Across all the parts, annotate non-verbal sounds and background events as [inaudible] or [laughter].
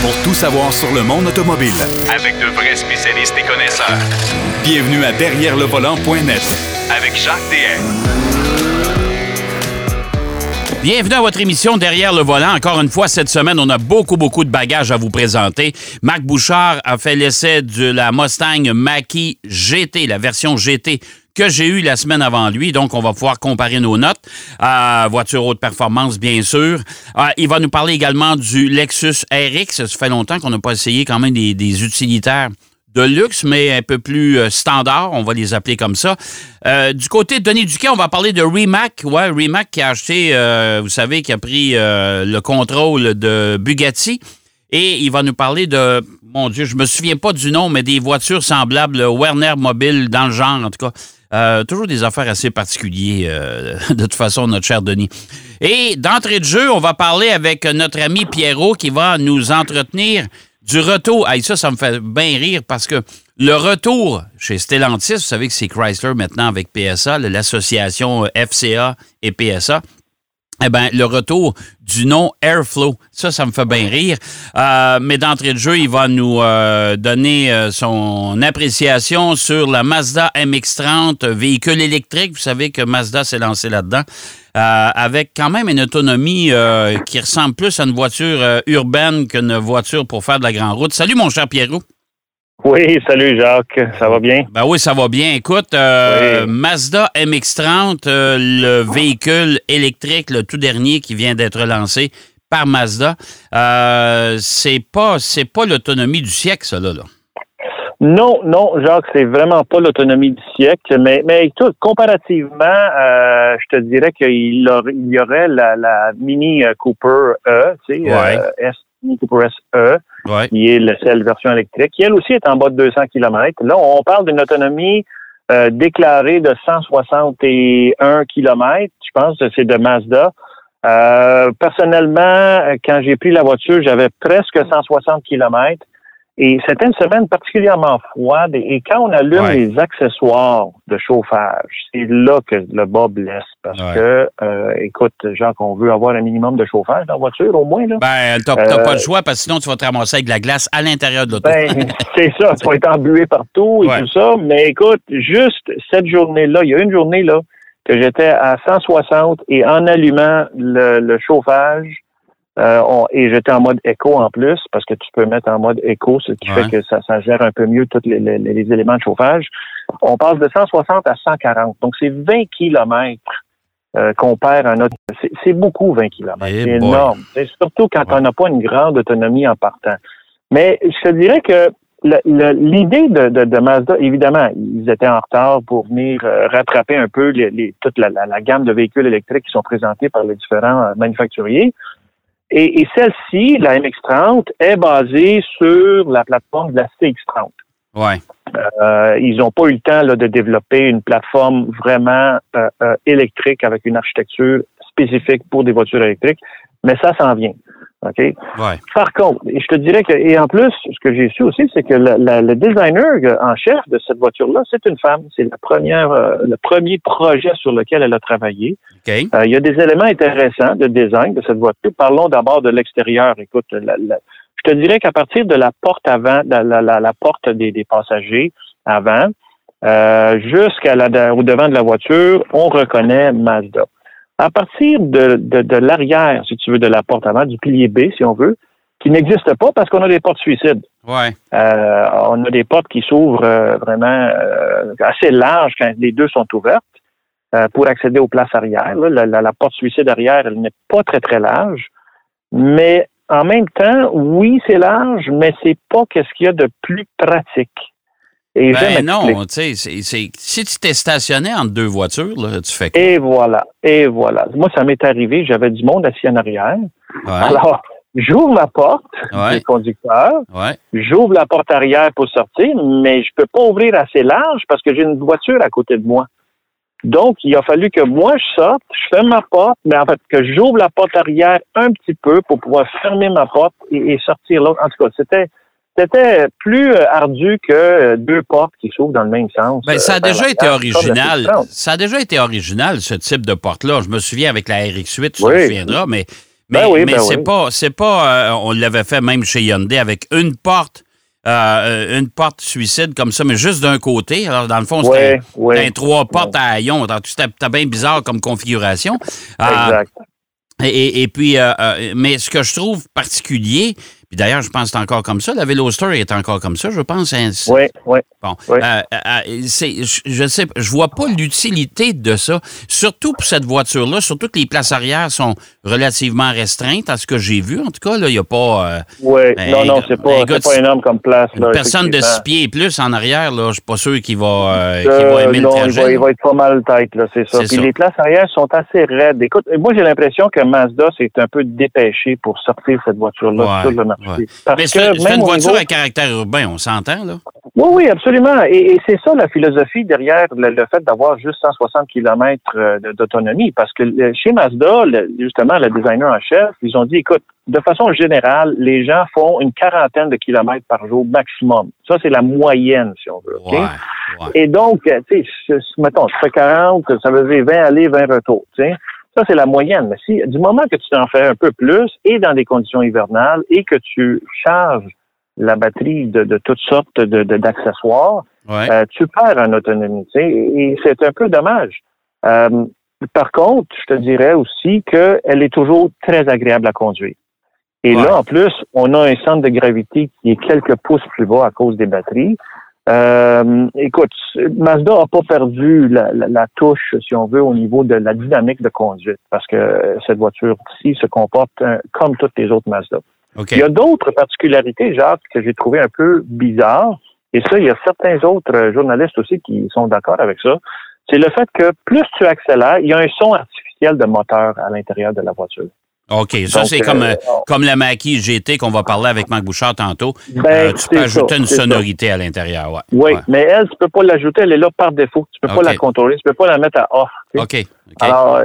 pour tout savoir sur le monde automobile. Avec de vrais spécialistes et connaisseurs. Bienvenue à Derrière le volant.net Avec Jacques DM. Bienvenue à votre émission Derrière le volant. Encore une fois, cette semaine, on a beaucoup, beaucoup de bagages à vous présenter. Marc Bouchard a fait l'essai de la Mustang Mach-E GT, la version GT que j'ai eue la semaine avant lui. Donc, on va pouvoir comparer nos notes. Euh, voiture haute performance, bien sûr. Euh, il va nous parler également du Lexus RX. Ça fait longtemps qu'on n'a pas essayé quand même des, utilitaires de luxe, mais un peu plus euh, standard, on va les appeler comme ça. Euh, du côté de Denis Duquet, on va parler de Rimac. Ouais, Rimac qui a acheté, vous savez, qui a pris le contrôle de Bugatti. Et il va nous parler de, mon Dieu, je me souviens pas du nom, mais des voitures semblables, Werner Mobile, dans le genre, en tout cas. toujours des affaires assez particulières, [laughs] de toute façon, notre cher Denis. Et d'entrée de jeu, on va parler avec notre ami Pierrot qui va nous entretenir du retour. ça, ça me fait bien rire parce que le retour chez Stellantis, vous savez que c'est Chrysler maintenant avec PSA, l'association euh, FCA et PSA. Eh bien, le retour du nom Airflow, ça, ça me fait bien rire. Euh, mais d'entrée de jeu, il va nous euh, donner son appréciation sur la Mazda MX-30, véhicule électrique. Vous savez que Mazda s'est lancé là-dedans. Euh, avec quand même une autonomie euh, qui ressemble plus à une voiture euh, urbaine qu'une voiture pour faire de la grande route. Salut, mon cher Pierrot. Oui, salut Jacques, ça va bien? Ben oui, ça va bien. Écoute, Mazda MX-30, le véhicule électrique, le tout dernier qui vient d'être lancé par Mazda, c'est pas c'est pas l'autonomie du siècle, ça là. là. Non, non, Jacques, c'est vraiment pas l'autonomie du siècle, mais, mais tout, comparativement, euh, je te dirais qu'il il y aurait la, la Mini Cooper E, tu sais, euh, S, Mini Cooper SE, qui est la, celle version électrique, qui elle aussi est en bas de 200 km. Là, on parle d'une autonomie euh, déclarée de 161 km, je pense que c'est de Mazda. Euh, personnellement, quand j'ai pris la voiture, j'avais presque 160 km. Et c'était une semaine particulièrement froide. Et quand on allume les accessoires de chauffage, c'est là que le bas blesse. Parce que, euh, écoute, genre qu'on veut avoir un minimum de chauffage dans la voiture, au moins. Là. Ben, t'as pas le euh, choix, parce que sinon, tu vas te ramasser avec de la glace à l'intérieur de l'auto. Ben, [laughs] c'est ça. Tu vas être embué partout et tout ça. Mais écoute, juste cette journée-là, il y a une journée, là, que j'étais à 160 et en allumant le chauffage, euh, et j'étais en mode écho en plus, parce que tu peux mettre en mode écho, ce qui fait que ça, ça, gère un peu mieux tous les, les, éléments de chauffage. On passe de 160 à 140. Donc, c'est 20 kilomètres euh, qu'on perd en autre. C'est beaucoup, 20 kilomètres. Eh c'est énorme. Surtout quand on n'a pas une grande autonomie en partant. Mais je te dirais que l'idée de, de, de, Mazda, évidemment, ils étaient en retard pour venir euh, rattraper un peu les, toute la, la, gamme de véhicules électriques qui sont présentés par les différents euh, manufacturiers. Et, celle-ci, la MX-30, est basée sur la plateforme de la CX-30. Ouais. Euh, ils n'ont pas eu le temps là, de développer une plateforme vraiment euh, euh, électrique avec une architecture spécifique pour des voitures électriques, mais ça s'en vient. OK? Par contre, je te dirais que, et en plus, ce que j'ai su aussi, c'est que le designer en chef de cette voiture-là, c'est une femme. C'est la première, euh, le premier projet sur lequel elle a travaillé. Euh, il y a des éléments intéressants de design de cette voiture. Parlons d'abord de l'extérieur. Écoute, je te dirais qu'à partir de la porte avant, la, la, porte des, des, passagers avant, euh, jusqu'à au devant de la voiture, on reconnaît Mazda. À partir de, de, l'arrière, si tu veux, de la porte avant, du pilier B, si on veut, qui n'existe pas parce qu'on a des portes suicides. Ouais. Euh, on a des portes qui s'ouvrent euh, vraiment euh, assez larges quand les deux sont ouvertes pour accéder aux places arrière. La, la, porte suicide arrière, elle n'est pas très, très large. Mais en même temps, oui, c'est large, mais c'est pas qu'est-ce qu'il y a de plus pratique. Et ben non, tu sais, si tu t'es stationné entre deux voitures, là, tu fais quoi? Et voilà, et voilà. Moi, ça m'est arrivé, j'avais du monde assis en arrière. Alors, j'ouvre la porte du conducteur, j'ouvre la porte arrière pour sortir, mais je peux pas ouvrir assez large parce que j'ai une voiture à côté de moi. Donc, il a fallu que moi, je sorte, je ferme ma porte, mais en fait, que j'ouvre la porte arrière un petit peu pour pouvoir fermer ma porte et, et sortir l'autre. En tout cas, c'était c'était plus euh, ardu que euh, deux portes qui s'ouvrent dans le même sens. Ben, ça a euh, déjà été original. Ça a déjà été original, ce type de porte-là. Je me souviens avec la RX-8, tu te souviendras, mais, Mais, Ben oui, mais ben c'est oui. pas, c'est pas, euh, on l'avait fait même chez Hyundai avec une porte, euh, une porte suicide comme ça, mais juste d'un côté. Alors, dans le fond, c'était Ouais, un trois portes à haillons. C'était bien bizarre comme configuration. Exact. et, et- et puis, mais ce que je trouve particulier, puis d'ailleurs, je pense que c'est encore comme ça, la Veloster est encore comme ça, je pense. hein, c'est- Oui, oui. Bon, Oui. Euh, euh, c'est, je, je sais, je vois pas l'utilité de ça, surtout pour cette voiture-là, surtout que les places arrière sont relativement restreintes, à ce que j'ai vu. En tout cas, là, il n'y a pas euh, Oui, Ben, non, non, c'est pas, de énorme comme place. une personne de six pieds et plus en arrière. Là, je suis pas sûr qu'il va, euh, Euh, va aimer non, le il trajet. va, il va être pas mal tête, là, c'est ça. Puis ça. les places arrière sont assez raides. Écoute, moi, j'ai l'impression que Mazda s'est un peu dépêché pour sortir cette voiture-là Ouais, sur le marché. Ouais. Parce Mais c'est, une voiture niveau- à caractère urbain, on s'entend, là? Oui, oui, absolument. Et, et c'est ça la philosophie derrière le, le fait d'avoir juste 160 km d'autonomie. Parce que euh, chez Mazda, le- justement, le designer en chef, ils ont dit, écoute, de façon générale, les gens font une quarantaine de kilomètres par jour maximum. Ça, c'est la moyenne, si on veut. Ouais, ouais. Et donc, euh, tu sais, je- je- mettons, tu fais 40, ça veut dire 20 aller, 20 retour. tu sais. Ça, c'est la moyenne. Mais si, du moment que tu t'en fais un peu plus, et dans des conditions hivernales, et que tu charges la batterie de, de toutes sortes de- de- d'accessoires, Ouais. euh, tu perds en autonomie. tu sais, Et et c'est un peu dommage. Euh, par contre, je te dirais aussi qu'elle est toujours très agréable à conduire. Et Ouais. là, en plus, on a un centre de gravité qui est quelques pouces plus bas à cause des batteries. Euh, écoute, Mazda n'a pas perdu la, la- la touche, si on veut, au niveau de la dynamique de conduite, parce que cette voiture-ci se comporte euh, comme toutes les autres Mazda. OK. Il y a d'autres particularités, Jacques, que j'ai trouvé un peu bizarres. Et ça, il y a certains autres euh, journalistes aussi qui sont d'accord avec ça. C'est le fait que plus tu accélères, il y a un son artificiel de moteur à l'intérieur de la voiture. OK. Ça, c'est comme, euh, euh, comme la Mackie GT qu'on va parler avec Marc Bouchard tantôt. Ben, Euh, tu peux ajouter ça, une ça. sonorité à l'intérieur. Ouais. Oui, Ouais. mais elle, tu peux pas l'ajouter, elle est là par défaut. Tu peux OK. pas la contrôler, tu peux pas la mettre à off. tu sais. OK. OK. Alors,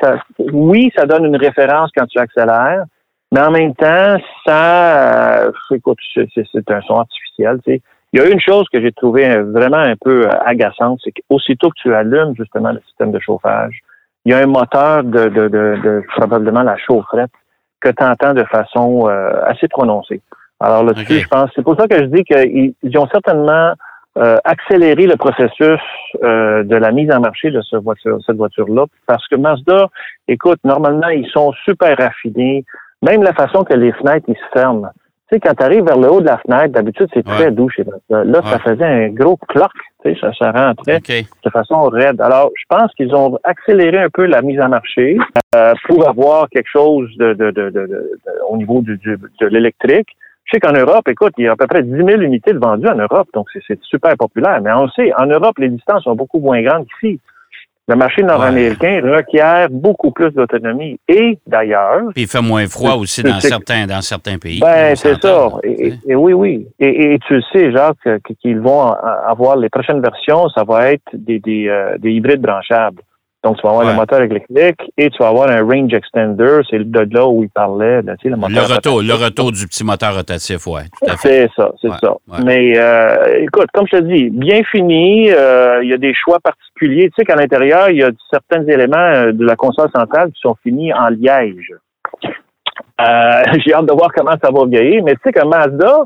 ça. Oui, ça donne une référence quand tu accélères, mais en même temps, ça, euh, écoute, c'est un son artificiel. Tu sais. Il y a une chose que j'ai trouvé euh, vraiment un peu agaçante, c'est qu'aussitôt que tu allumes justement le système de chauffage, il y a un moteur de, de, de, de probablement la chaufferette que tu entends de façon euh, assez prononcée. Alors là-dessus, je pense, c'est pour ça que je dis qu'ils ils ont certainement euh, accéléré le processus euh, de la mise en marché de ce voiture, cette voiture-là, parce que Mazda, écoute, normalement, ils sont super raffinés, même la faççon que les fenêtres, ils se ferment. Tu sais, quand tu arrives vers le haut de la fenêtre, d'habitude, c'est très doux chez Mazda. Là, ça faisait un gros sais, ça, ça rentrait de façon raide. Alors, je pense qu'ils ont accéléré un peu la mise en marché euh, pour avoir quelque chose de, de, de, de- au niveau du, du- de l'électrique. Je sais qu'en Europe, écoute, il y a à peu près 10 000 unités de vendues en Europe, donc c'est- c'est super populaire. Mais on le sait, en Europe, les distances sont beaucoup moins grandes qu'ici. Le marché nord-américain requiert beaucoup plus d'autonomie. Et d'ailleurs, Puis il fait moins froid aussi dans certains, dans certains pays. ben, c'est ça. Et, oui, oui. Et, tu le sais, Jacques, que- qu'ils vont avoir les prochaines versions, ça va être des, des, euh, des hybrides branchables. Donc, tu vas avoir Ouais. le moteur électrique et tu vas avoir un range extender. C'est de là où il parlait, là, tu sais, le Le retour, le retour du petit moteur rotatif, oui. C'est ça, c'est Ouais, ça. ouais. Mais euh, écoute, comme je te dis, bien fini. euh, Il y a des choix particuliers. Tu sais qu'à l'intérieur, il y a certains éléments euh, de la console centrale qui sont finis en liège. Euh, [laughs] J'ai hâte de voir comment ça va vieillir. Mais tu sais que Mazda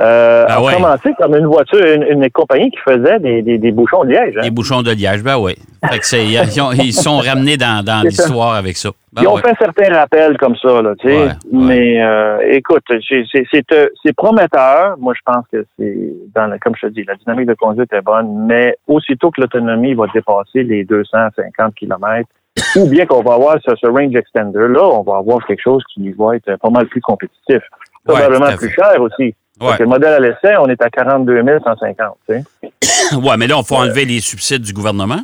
euh, Ben ouais. commencé comme une voiture, une, une compagnie qui faisait des, des, des bouchons de liège. hein. Les bouchons de liège, ben oui. Fait que c'est- ils, ont- ils sont ramenés dans, dans l'histoire avec ça. Ben Ils ont ouais. fait certains rappels comme ça, là, tu sais. Ouais. Mais euh, écoute, c'est euh, c'est prometteur. Moi, je pense que c'est dans la, comme je te dis, la dynamique de conduite est bonne, mais aussitôt que l'autonomie va dépasser les 250 km, ou bien qu'on va avoir ce, ce range extender là, on va avoir quelque chose qui va être pas mal plus compétitif. Probablement plus cher aussi. Ouais. le modèle à l'essai, on est à 42 150. Tu sais. [coughs] Ouais, mais là, il faut enlever les subsides du gouvernement.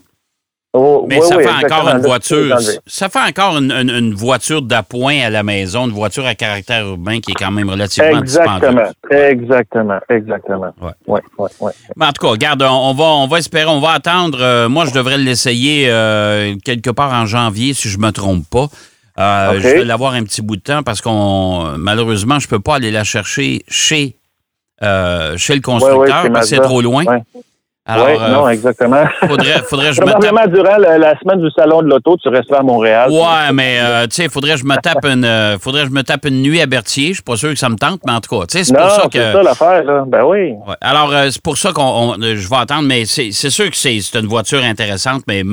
Oh, Mais oui, ça oui, fait encore une voiture. Ça fait encore une, une- une voiture d'appoint à la maison, une voiture à caractère urbain qui est quand même relativement Exactement, dispendieuse. exactement, exactement. Ouais. ouais, ouais. Mais en tout cas, regarde, on on va, on va espérer, on va attendre. Euh, moi, je devrais l'essayer euh, quelque part en janvier, si je me trompe pas. Euh. Je vais l'avoir un petit bout de temps parce qu'on malheureusement, je peux pas aller la chercher chez, euh, chez le constructeur parce que c'est trop loin. Ouais. Oui, non, exactement. Faudrait, faudrait je Probablement me tape... durant la, semaine du salon de l'auto, tu resteras à Montréal. Ouais, mais tu sais, faudrait que je me tape une, faudrait que je me tape une nuit à Berthier. Je suis pas sûr que ça me tente, mais en tout cas, tu sais, c'est pour ça que. c'est ça l'affaire, là. Ben oui. Alors, c'est pour ça qu'on, je vais attendre, mais c'est sûr que c'est une voiture intéressante, mais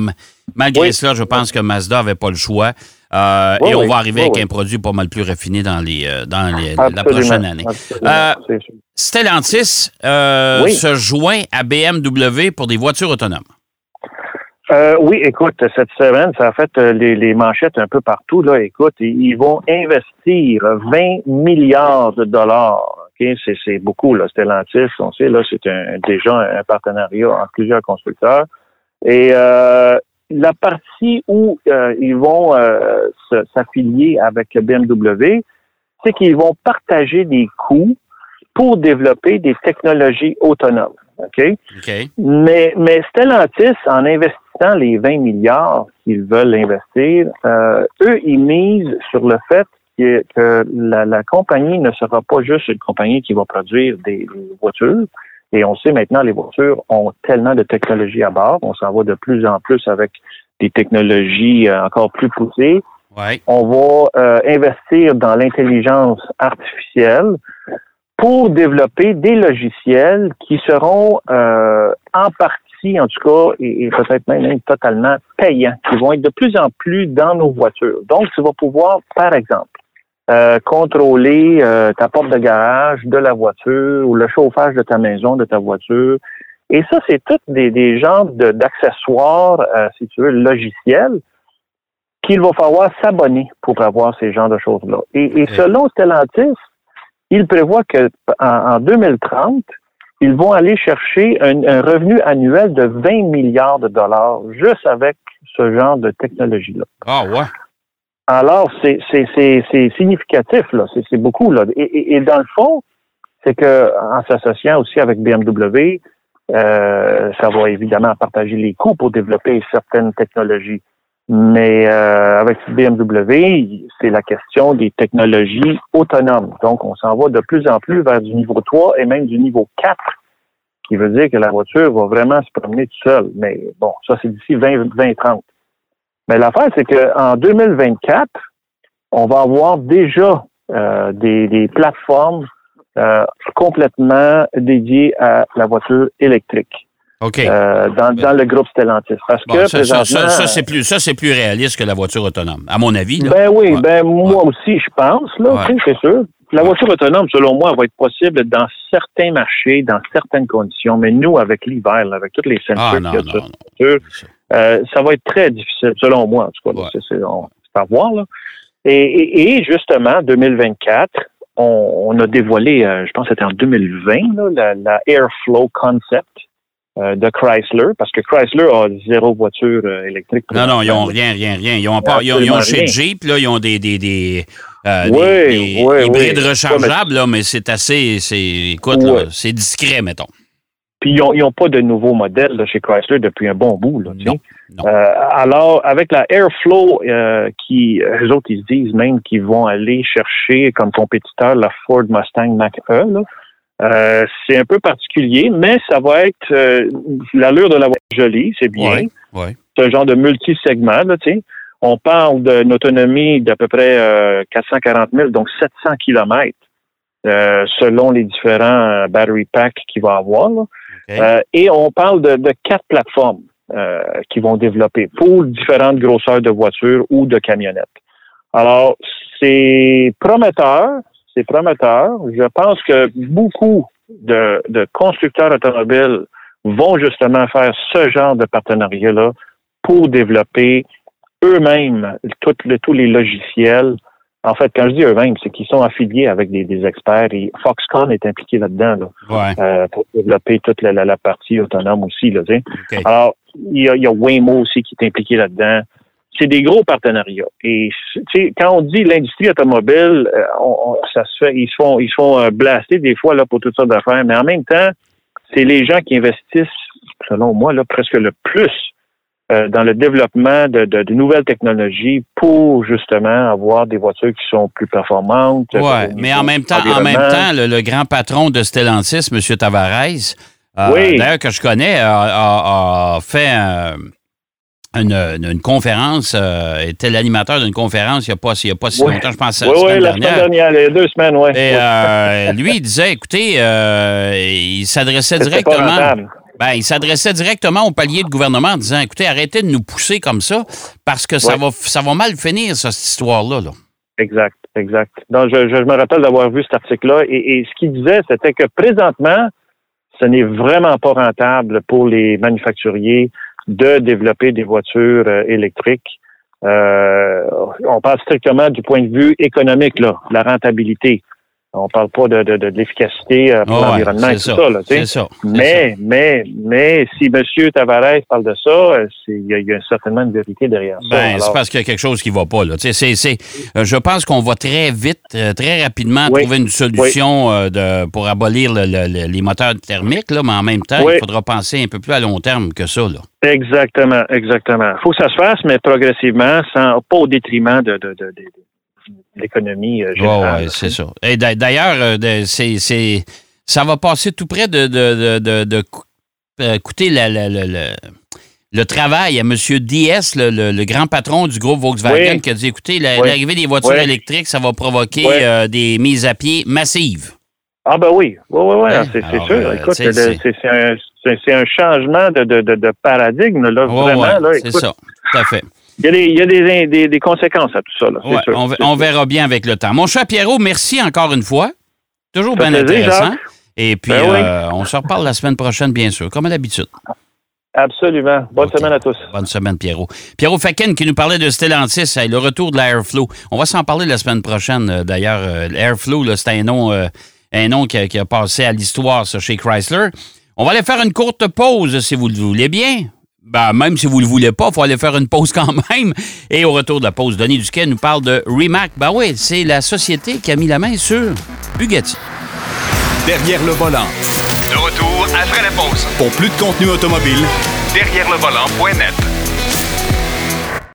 malgré cela, je pense que Mazda avait pas le choix. Euh, et on va arriver avec un produit pas mal plus raffiné dans, les, euh, dans la prochaine année. Euh, Stellantis se joint à BMW pour des voitures autonomes. oui, écoute, cette semaine, ça a fait les, manchettes un peu partout. Là. Écoute, ils vont investir 20 milliards de dollars. C'est beaucoup, là, Stellantis. On sait, là, c'est déjà un partenariat entre plusieurs constructeurs. Et la partie où euh, ils vont euh, s'affilier avec le BMW, c'est qu'ils vont partager des coûts pour développer des technologies autonomes. OK? Mais, mais Stellantis, en investissant les 20 milliards qu'ils veulent investir, euh, eux, ils misent sur le fait que, la, la, compagnie ne sera pas juste une compagnie qui va produire des voitures, et on sait maintenant, les voitures ont tellement de technologies à bord. On s'en va de plus en plus avec des technologies euh, encore plus poussées. On va euh, investir dans l'intelligence artificielle pour développer des logiciels qui seront euh, en partie, en tout cas, et, peut-être même totalement payants, qui vont être de plus en plus dans nos voitures. Donc, tu vas pouvoir, par exemple, euh, contrôler euh, ta porte de garage de la voiture ou le chauffage de ta maison, de ta voiture. Et ça, c'est tous des, des genres d'accessoires, euh, si tu veux, logiciels, qu'il va falloir s'abonner pour avoir ces genres de choses-là. Et, selon Stellantis, il prévoit que en, 2030, ils vont aller chercher un, un, revenu annuel de 20 milliards de dollars juste avec ce genre de technologie-là. Ah ouais. Alors, c'est significatif, là. C'est beaucoup, là. Et, et, dans le fond, c'est que en s'associant aussi avec BMW, euh, ça va évidemment partager les coûts pour développer certaines technologies. Mais euh, avec BMW, c'est la question des technologies autonomes. Donc, on s'en va de plus en plus vers du niveau 3 et même du niveau 4, qui veut dire que la voiture va vraiment se promener toute seule. Mais bon, ça, c'est d'ici 2030. Mais l'affaire, c'est qu'en 2024, on va avoir déjà euh, des, plateformes euh, complètement dédiées à la voiture électrique. OK. Euh, dans, le groupe Stellantis. Parce que ça, ça, c'est plus, ça, c'est plus réaliste que la voiture autonome, à mon avis. Ben oui, ben moi aussi, je pense, là, c'est sûr. La voiture autonome, selon moi, va être possible dans certains marchés, dans certaines conditions, mais nous, avec l'hiver, avec toutes les ah, euh, ça va être très difficile, selon moi, en tout cas. C'est à voir. Là. Et, et, justement, 2024, on, on a dévoilé, euh, je pense que c'était en 2020, là, la, Airflow Concept euh, de Chrysler, parce que Chrysler a zéro voiture électrique. Non, non, ils n'ont rien, rien, rien. Ils ont, pas, ils ont, chez Jeep, là, ils ont des, des, des, oui, oui, hybrides rechargeables, là, mais c'est assez, c'est, écoute, c'est discret, mettons. Puis ils n'ont pas de nouveaux modèles chez Chrysler depuis un bon bout. Là, euh, alors, avec la Airflow, euh, qui, eux autres, ils se disent même qu'ils vont aller chercher comme compétiteur la Ford Mustang Mach-E. Euh, c'est un peu particulier, mais ça va être l'allure de la voiture jolie, c'est bien. C'est un genre de multi-segment, On parle d'une autonomie d'à peu près 440 000, donc 700 kilomètres. selon les différents battery packs qu'il va avoir. Là. Euh, et on parle de, quatre plateformes euh, qui vont développer pour différentes grosseurs de voitures ou de camionnettes. Alors, c'est prometteur, c'est prometteur. Je pense que beaucoup de, constructeurs automobiles vont justement faire ce genre de partenariat-là pour développer eux-mêmes tous les logiciels en fait, quand je dis eux-mêmes, c'est qu'ils sont affiliés avec des, experts et Foxconn est impliqué là-dedans euh, pour développer toute la, partie autonome aussi. Là, Alors, il y, a, Waymo aussi qui est impliqué là-dedans. C'est des gros partenariats. Et quand on dit l'industrie automobile, euh, ça se fait, ils se font, ils se font euh, blaster des fois là pour toutes sortes d'affaires, mais en même temps, c'est les gens qui investissent, selon moi, là, presque le plus euh, dans le développement de, de, nouvelles technologies pour justement avoir des voitures qui sont plus performantes. Oui, mais en même temps, en même temps, le, grand patron de Stellantis, M. Tavares, oui. d'ailleurs que je connais, a, fait une, conférence, était l'animateur d'une conférence il n'y a pas, pas si longtemps, je pense. Oui, oui, la semaine dernière, les deux semaines, oui. Et lui, il disait, écoutez, il s'adressait directement. Ben, il s'adressait directement au palier de gouvernement en disant écoutez, arrêtez de nous pousser comme ça parce que ça, va, ça va mal finir, cette histoire-là. Exact, exact. Donc, je, me rappelle d'avoir vu cet article-là et, ce qu'il disait, c'était que présentement, ce n'est vraiment pas rentable pour les manufacturiers de développer des voitures euh, électriques. Euh, on parle strictement du point de vue économique, là, la rentabilité. On parle pas de, de, de, l'efficacité euh, pour l'environnement et tout ça. là, ça mais, mais, mais si M. Tavares parle de ça, euh, il y, a certainement une vérité derrière ça. Ben, c'est parce qu'il y a quelque chose qui ne va pas. Là. C'est, c'est, euh, je pense qu'on va très vite, très rapidement trouver une solution de, pour abolir les moteurs thermiques, là, mais en même temps, il faudra penser un peu plus à long terme que ça. Là. Exactement, exactement. Il faut que ça se fasse, mais progressivement, sans, pas au détriment de, de, de l'économie euh, générale. oui, c'est ça. Et d'ailleurs, euh, c'est, ça va passer tout près de, de, de, de euh, coûter le travail à M. Diaz, le, grand patron du groupe Volkswagen, qui a dit écoutez, l'arrivée des voitures électriques, ça va provoquer des mises à pied massives. Ah ben oui, oui, oui, oui, hein? c'est sûr. Écoute, c'est un, changement de, de, paradigme, là, vraiment. c'est ça, tout à fait. Il y a des, des, conséquences à tout ça. Là, sûr, on, verra bien avec le temps. Mon cher Pierrot, merci encore une fois. Toujours bien intéressant. Et puis, ben euh, on se reparle la semaine prochaine, bien sûr, comme à l'habitude. Absolument. Bonne semaine à tous. Bonne semaine, Pierrot. Pierrot Faken qui nous parlait de Stellantis, le retour de l'Airflow. On va s'en parler la semaine prochaine, euh, d'ailleurs. Euh, L'Airflow, c'est un nom, un nom qui a, passé à l'histoire chez Chrysler. On va aller faire une courte pause, si vous le voulez bien. Ben, même si vous ne le voulez pas, il faut aller faire une pause quand [laughs] même. Et au retour de la pause, Denis Duquet nous parle de Rimac. Ben oui, c'est la société qui a mis la main sur Bugatti. Derrière le volant. De retour après la pause. Pour plus de contenu automobile, derrière le volant.net.